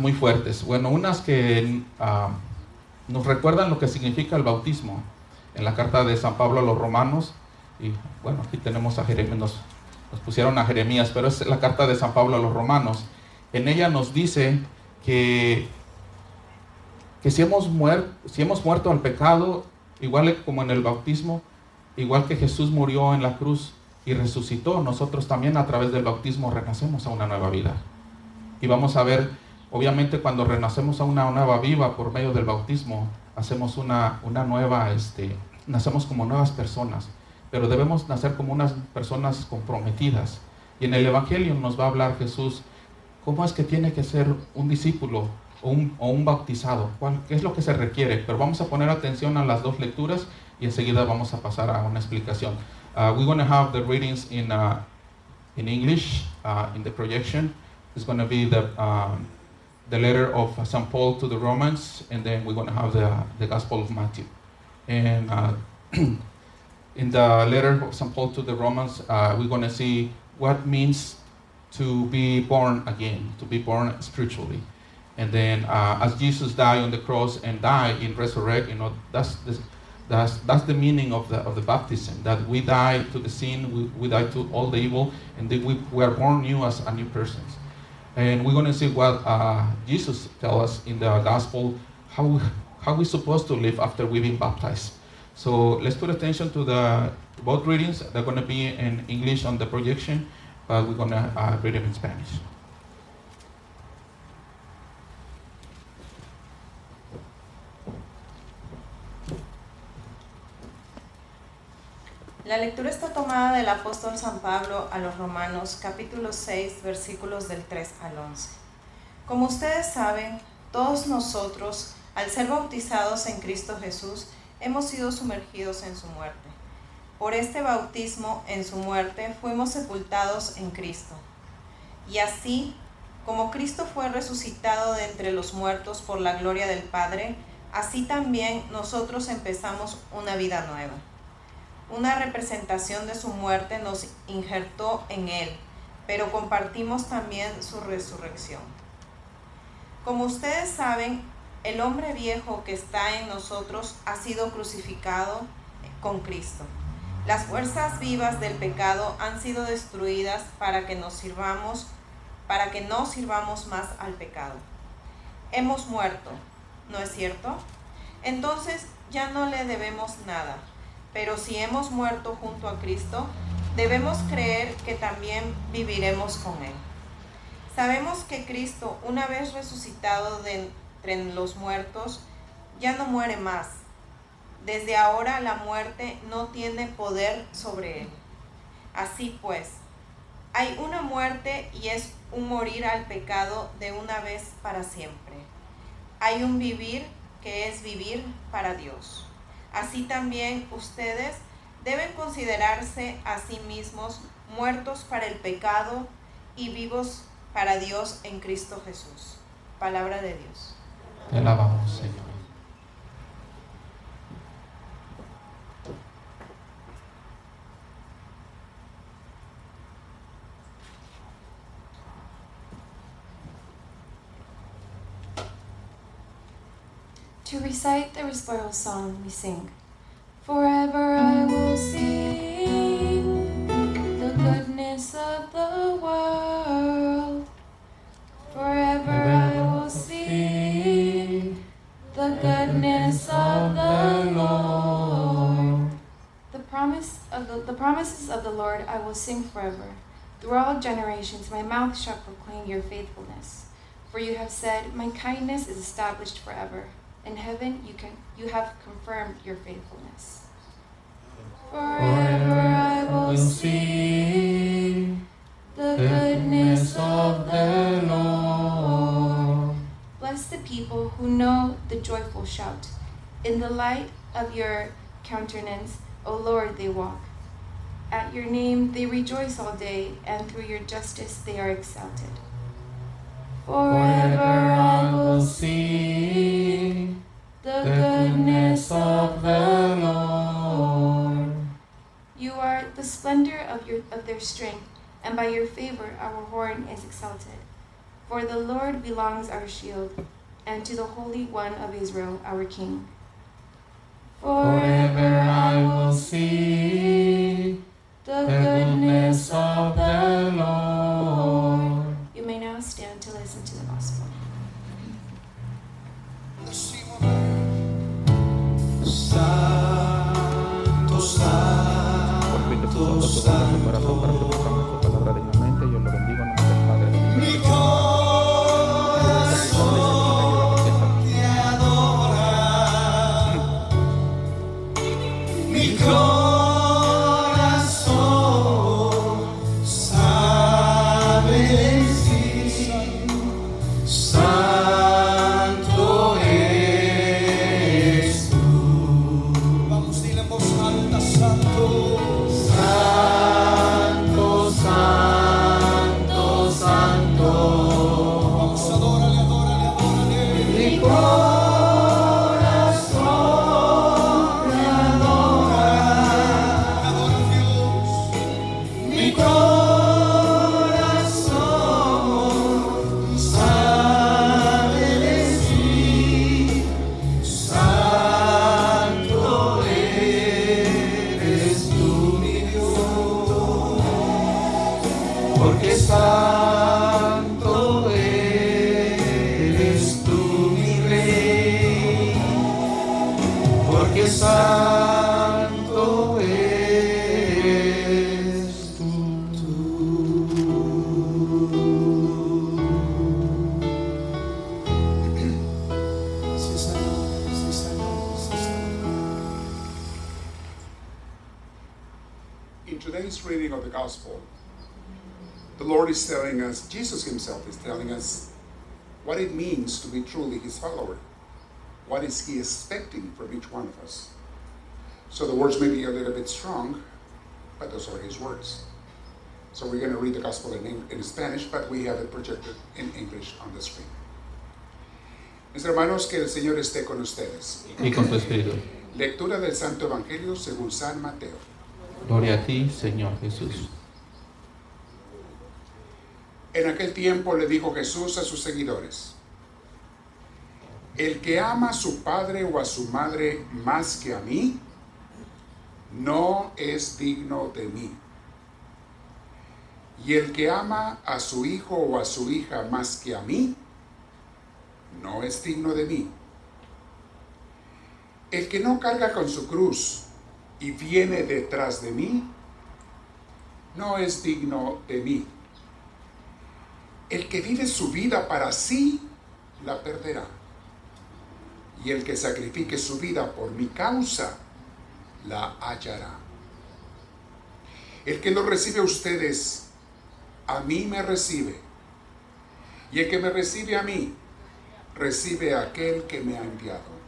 muy fuertes. Bueno, unas que ah, nos recuerdan lo que significa el bautismo. En la carta de San Pablo a los romanos, y bueno, aquí tenemos a Jeremías, nos, nos pusieron a Jeremías, pero es la carta de San Pablo a los romanos. En ella nos dice que, que si, hemos muerto, si hemos muerto al pecado, igual como en el bautismo, igual que Jesús murió en la cruz y resucitó, nosotros también a través del bautismo renacemos a una nueva vida. Y vamos a ver Obviamente cuando renacemos a una nueva viva por medio del bautismo, hacemos una, una nueva, este, nacemos como nuevas personas, pero debemos nacer como unas personas comprometidas. Y en el Evangelio nos va a hablar Jesús cómo es que tiene que ser un discípulo o un, o un bautizado, ¿Cuál, qué es lo que se requiere. Pero vamos a poner atención a las dos lecturas y enseguida vamos a pasar a una explicación. Uh, we're going to have the readings in, uh, in English uh, in the projection. It's going to be the um, the letter of St. Paul to the Romans, and then we're going to have the, the Gospel of Matthew. And uh, in the letter of St. Paul to the Romans, uh, we're going to see what means to be born again, to be born spiritually. And then uh, as Jesus died on the cross and died in resurrect, you know, that's the, that's, that's the meaning of the, of the baptism, that we die to the sin, we, we die to all the evil, and then we, we are born new as a new persons. And we're going to see what uh, Jesus tells us in the gospel, how, how we're supposed to live after we've been baptized. So let's put attention to the both readings. They're going to be in English on the projection, but we're going to uh, read them in Spanish. La lectura está tomada del apóstol San Pablo a los Romanos capítulo 6 versículos del 3 al 11. Como ustedes saben, todos nosotros, al ser bautizados en Cristo Jesús, hemos sido sumergidos en su muerte. Por este bautismo en su muerte fuimos sepultados en Cristo. Y así, como Cristo fue resucitado de entre los muertos por la gloria del Padre, así también nosotros empezamos una vida nueva una representación de su muerte nos injertó en él, pero compartimos también su resurrección. Como ustedes saben, el hombre viejo que está en nosotros ha sido crucificado con Cristo. Las fuerzas vivas del pecado han sido destruidas para que nos sirvamos, para que no sirvamos más al pecado. Hemos muerto, ¿no es cierto? Entonces ya no le debemos nada pero si hemos muerto junto a Cristo, debemos creer que también viviremos con Él. Sabemos que Cristo, una vez resucitado de entre los muertos, ya no muere más. Desde ahora la muerte no tiene poder sobre Él. Así pues, hay una muerte y es un morir al pecado de una vez para siempre. Hay un vivir que es vivir para Dios. Así también ustedes deben considerarse a sí mismos muertos para el pecado y vivos para Dios en Cristo Jesús. Palabra de Dios. Te alabamos, Señor. Recite the Respoil song, we sing, Forever I will sing the goodness of the world. Forever I will sing the goodness of the Lord. The promise of the, the promises of the Lord I will sing forever. Through all generations my mouth shall proclaim your faithfulness. For you have said, My kindness is established forever. In heaven you can you have confirmed your faithfulness. Forever I will sing the goodness of the Lord. Bless the people who know the joyful shout. In the light of your countenance, O Lord, they walk. At your name they rejoice all day, and through your justice they are exalted. Forever I will sing the goodness of the Lord. You are the splendor of your of their strength, and by your favor our horn is exalted. For the Lord belongs our shield, and to the Holy One of Israel our King. Forever I will see the goodness of the Lord. You may now stand to listen to the gospel. Santo, porque santo Lord is telling us, Jesus Himself is telling us what it means to be truly His follower. What is He expecting from each one of us? So the words may be a little bit strong, but those are His words. So we're going to read the Gospel in, in Spanish, but we have it projected in English on the screen. Mis hermanos, que el Señor esté con ustedes. Y con tu espíritu. Lectura del Santo Evangelio según San Mateo. Gloria a ti, Señor Jesús. En aquel tiempo le dijo Jesús a sus seguidores, el que ama a su padre o a su madre más que a mí, no es digno de mí. Y el que ama a su hijo o a su hija más que a mí, no es digno de mí. El que no carga con su cruz y viene detrás de mí, no es digno de mí. El que vive su vida para sí, la perderá. Y el que sacrifique su vida por mi causa, la hallará. El que lo recibe a ustedes, a mí me recibe. Y el que me recibe a mí, recibe a aquel que me ha enviado.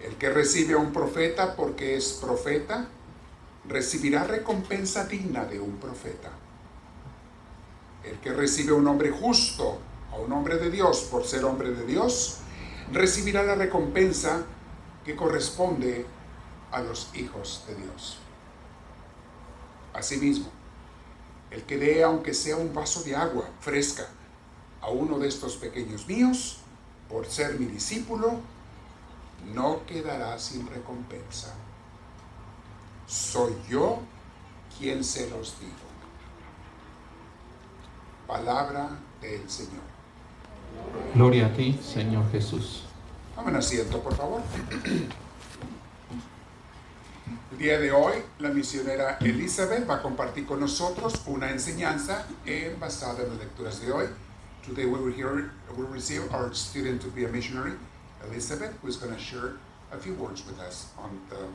El que recibe a un profeta porque es profeta, recibirá recompensa digna de un profeta. El que recibe a un hombre justo, a un hombre de Dios por ser hombre de Dios, recibirá la recompensa que corresponde a los hijos de Dios. Asimismo, el que dé aunque sea un vaso de agua fresca a uno de estos pequeños míos, por ser mi discípulo, no quedará sin recompensa. Soy yo quien se los digo. Palabra del Señor. Gloria a ti, Señor Jesús. Tomen asiento, por favor. El día de hoy, la misionera Elizabeth va a compartir con nosotros una enseñanza en, basada en las lecturas de hoy. Today we will, hear, we will receive our student to be a missionary, Elizabeth, who is going to share a few words with us on the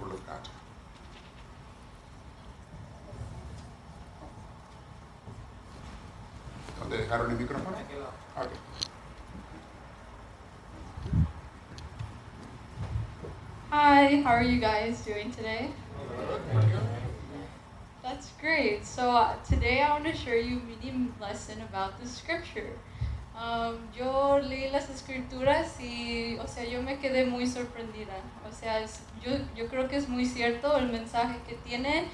Word of God. ¿Dónde dejaron el micrófono? Ok. Hi, how are you guys doing today? That's great. So uh, today I want to share you a mini lesson about the scripture. Um, yo leí las escrituras y, o sea, yo me quedé muy sorprendida. O sea, es- yo, yo creo que es muy cierto el mensaje que tiene,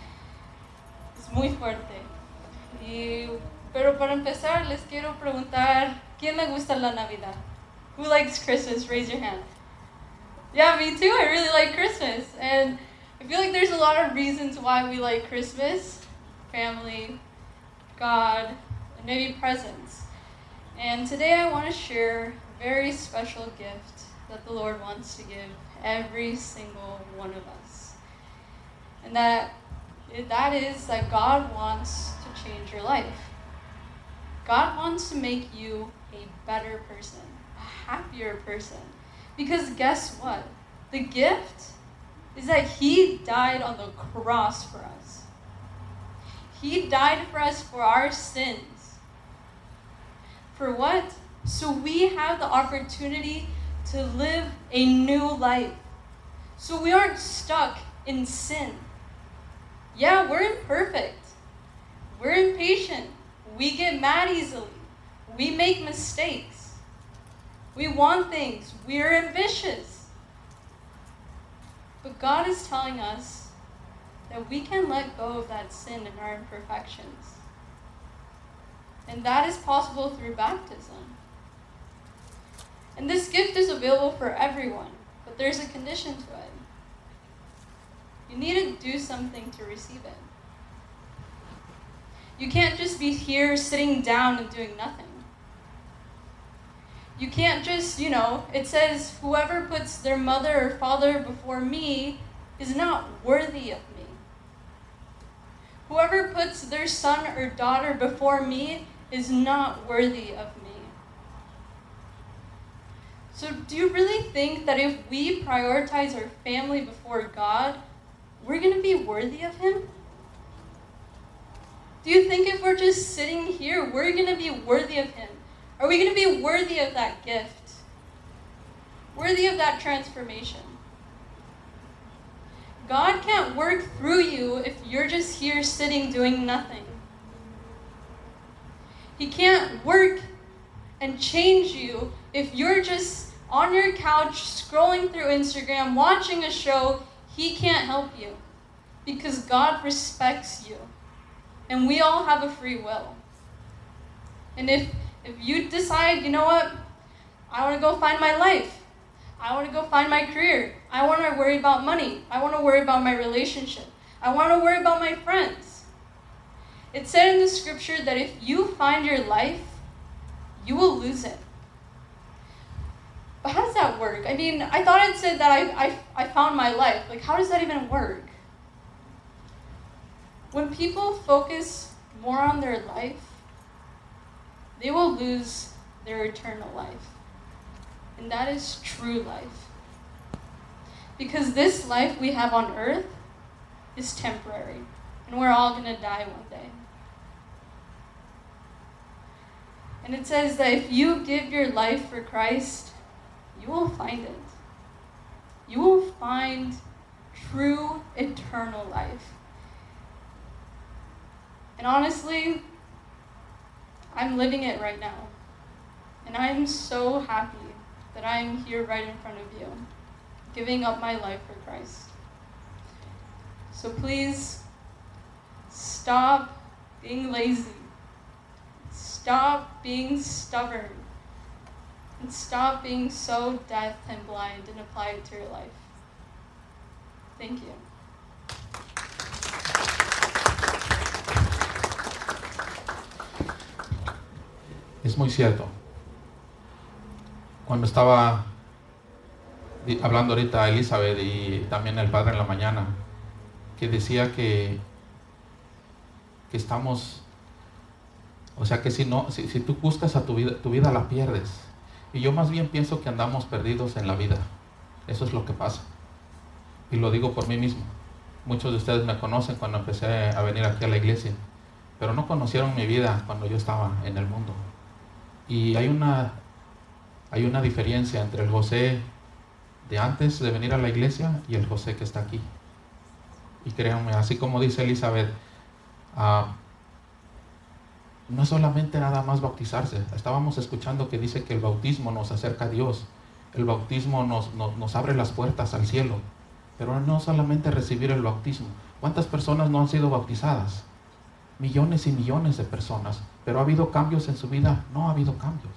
es muy fuerte. Y Pero para empezar, les quiero preguntar, ¿quién le gusta la Navidad? Who likes Christmas? Raise your hand. Yeah, me too. I really like Christmas. And I feel like there's a lot of reasons why we like Christmas family, God, and maybe presents. And today I want to share a very special gift that the Lord wants to give every single one of us. And that that is that God wants to change your life. God wants to make you a better person, a happier person. Because guess what? The gift is that He died on the cross for us. He died for us for our sins. For what? So we have the opportunity to live a new life. So we aren't stuck in sin. Yeah, we're imperfect. We're impatient. We get mad easily. We make mistakes. We want things. We're ambitious. But God is telling us that we can let go of that sin and our imperfections. And that is possible through baptism. And this gift is available for everyone, but there's a condition to it. You need to do something to receive it. You can't just be here sitting down and doing nothing. You can't just, you know, it says, whoever puts their mother or father before me is not worthy of me. Whoever puts their son or daughter before me is not worthy of me. So, do you really think that if we prioritize our family before God, we're going to be worthy of Him? Do you think if we're just sitting here, we're going to be worthy of Him? Are we going to be worthy of that gift? Worthy of that transformation? God can't work through you if you're just here sitting doing nothing. He can't work and change you if you're just on your couch scrolling through Instagram, watching a show. He can't help you because God respects you. And we all have a free will. And if if you decide, you know what, I want to go find my life. I want to go find my career. I want to worry about money. I want to worry about my relationship. I want to worry about my friends. It said in the scripture that if you find your life, you will lose it. But how does that work? I mean, I thought it said that I, I, I found my life. Like, how does that even work? When people focus more on their life, they will lose their eternal life. And that is true life. Because this life we have on earth is temporary, and we're all going to die one day. And it says that if you give your life for Christ, you will find it. You will find true eternal life. And honestly, I'm living it right now. And I'm so happy that I'm here right in front of you, giving up my life for Christ. So please stop being lazy. Stop being stubborn. And stop being so deaf and blind and apply it to your life. Thank you. Es muy cierto. Cuando estaba hablando ahorita Elizabeth y también el padre en la mañana, que decía que, que estamos, o sea que si no, si, si tú buscas a tu vida, tu vida la pierdes. Y yo más bien pienso que andamos perdidos en la vida. Eso es lo que pasa. Y lo digo por mí mismo. Muchos de ustedes me conocen cuando empecé a venir aquí a la iglesia, pero no conocieron mi vida cuando yo estaba en el mundo. Y hay una, hay una diferencia entre el José de antes de venir a la iglesia y el José que está aquí. Y créanme, así como dice Elizabeth, ah, no solamente nada más bautizarse. Estábamos escuchando que dice que el bautismo nos acerca a Dios. El bautismo nos, nos abre las puertas al cielo. Pero no solamente recibir el bautismo. ¿Cuántas personas no han sido bautizadas? Millones y millones de personas, pero ha habido cambios en su vida, no ha habido cambios.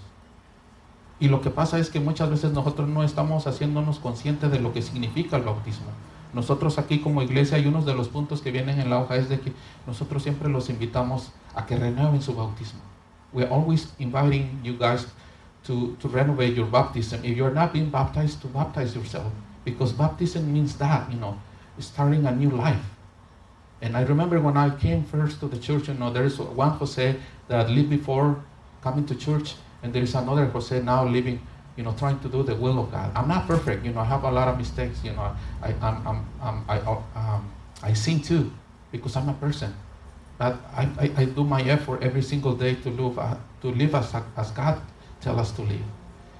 Y lo que pasa es que muchas veces nosotros no estamos haciéndonos conscientes de lo que significa el bautismo. Nosotros aquí como iglesia hay unos de los puntos que vienen en la hoja es de que nosotros siempre los invitamos a que renueven su bautismo. We're always inviting you guys to, to renovate your baptism. If you're not being baptized, to baptize yourself. Because baptism means that, you know, starting a new life. And I remember when I came first to the church, you know, there's one Jose that lived before coming to church, and there is another Jose now living, you know, trying to do the will of God. I'm not perfect, you know, I have a lot of mistakes, you know, I, I'm, I'm, I, um, I sin too, because I'm a person. But I, I, I do my effort every single day to live, uh, to live as, as God tells us to live.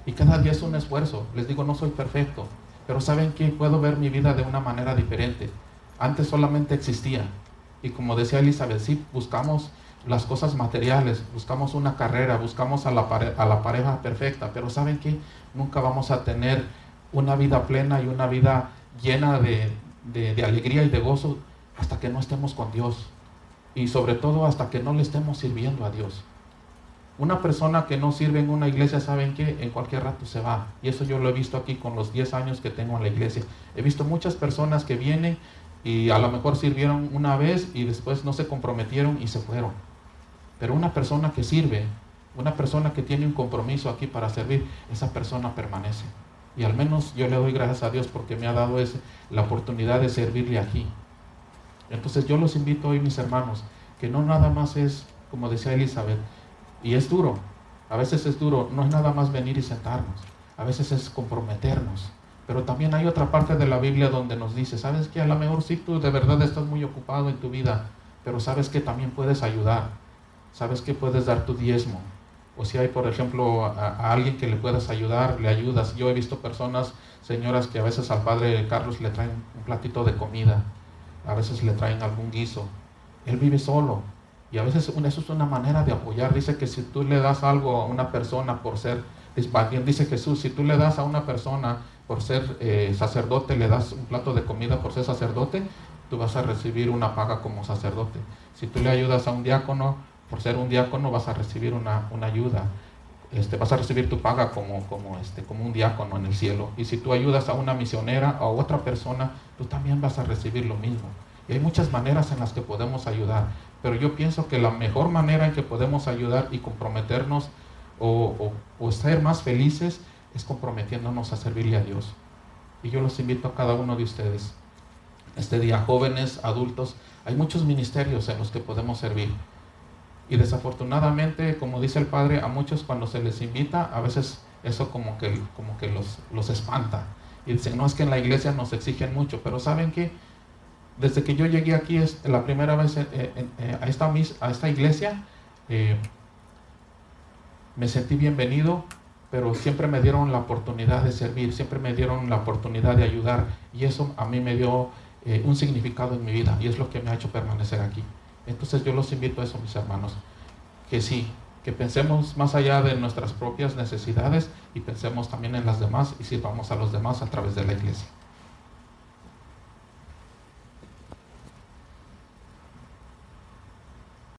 Y cada día es un esfuerzo. Les digo, no soy perfecto, pero saben que puedo ver mi vida de una manera diferente. Antes solamente existía. Y como decía Elizabeth, sí, buscamos las cosas materiales, buscamos una carrera, buscamos a la, a la pareja perfecta, pero ¿saben qué? Nunca vamos a tener una vida plena y una vida llena de, de, de alegría y de gozo hasta que no estemos con Dios. Y sobre todo hasta que no le estemos sirviendo a Dios. Una persona que no sirve en una iglesia, ¿saben qué? En cualquier rato se va. Y eso yo lo he visto aquí con los 10 años que tengo en la iglesia. He visto muchas personas que vienen y a lo mejor sirvieron una vez y después no se comprometieron y se fueron. Pero una persona que sirve, una persona que tiene un compromiso aquí para servir, esa persona permanece. Y al menos yo le doy gracias a Dios porque me ha dado ese, la oportunidad de servirle aquí. Entonces yo los invito hoy, mis hermanos, que no nada más es, como decía Elizabeth, y es duro, a veces es duro, no es nada más venir y sentarnos, a veces es comprometernos. Pero también hay otra parte de la Biblia donde nos dice, sabes que a lo mejor sí tú de verdad estás muy ocupado en tu vida, pero sabes que también puedes ayudar, sabes que puedes dar tu diezmo. O si hay, por ejemplo, a, alguien que le puedas ayudar, le ayudas. Yo he visto personas, señoras, que a veces al padre Carlos le traen un platito de comida, a veces le traen algún guiso. Él vive solo, y a veces eso es una manera de apoyar. Dice que si tú le das algo a una persona por ser, dice Jesús, si tú le das a una persona por ser eh, sacerdote, le das un plato de comida por ser sacerdote, tú vas a recibir una paga como sacerdote. Si tú le ayudas a un diácono, por ser un diácono, vas a recibir una, una ayuda. Este, vas a recibir tu paga como, como, este, como un diácono en el cielo. Y si tú ayudas a una misionera o a otra persona, tú también vas a recibir lo mismo. Y hay muchas maneras en las que podemos ayudar, pero yo pienso que la mejor manera en que podemos ayudar y comprometernos o, o, o ser más felices es comprometiéndonos a servirle a Dios. Y yo los invito a cada uno de ustedes. Este día, jóvenes, adultos, hay muchos ministerios en los que podemos servir. Y desafortunadamente, como dice el Padre, a muchos cuando se les invita, a veces eso como que, como que los, los espanta. Y dicen, no es que en la iglesia nos exigen mucho, pero ¿saben qué? Desde que yo llegué aquí, es la primera vez eh, eh, a, esta, a esta iglesia, eh, me sentí bienvenido, pero siempre me dieron la oportunidad de servir, siempre me dieron la oportunidad de ayudar y eso a mí me dio eh, un significado en mi vida y es lo que me ha hecho permanecer aquí. Entonces yo los invito a eso, mis hermanos, que sí, que pensemos más allá de nuestras propias necesidades y pensemos también en las demás y sirvamos a los demás a través de la iglesia.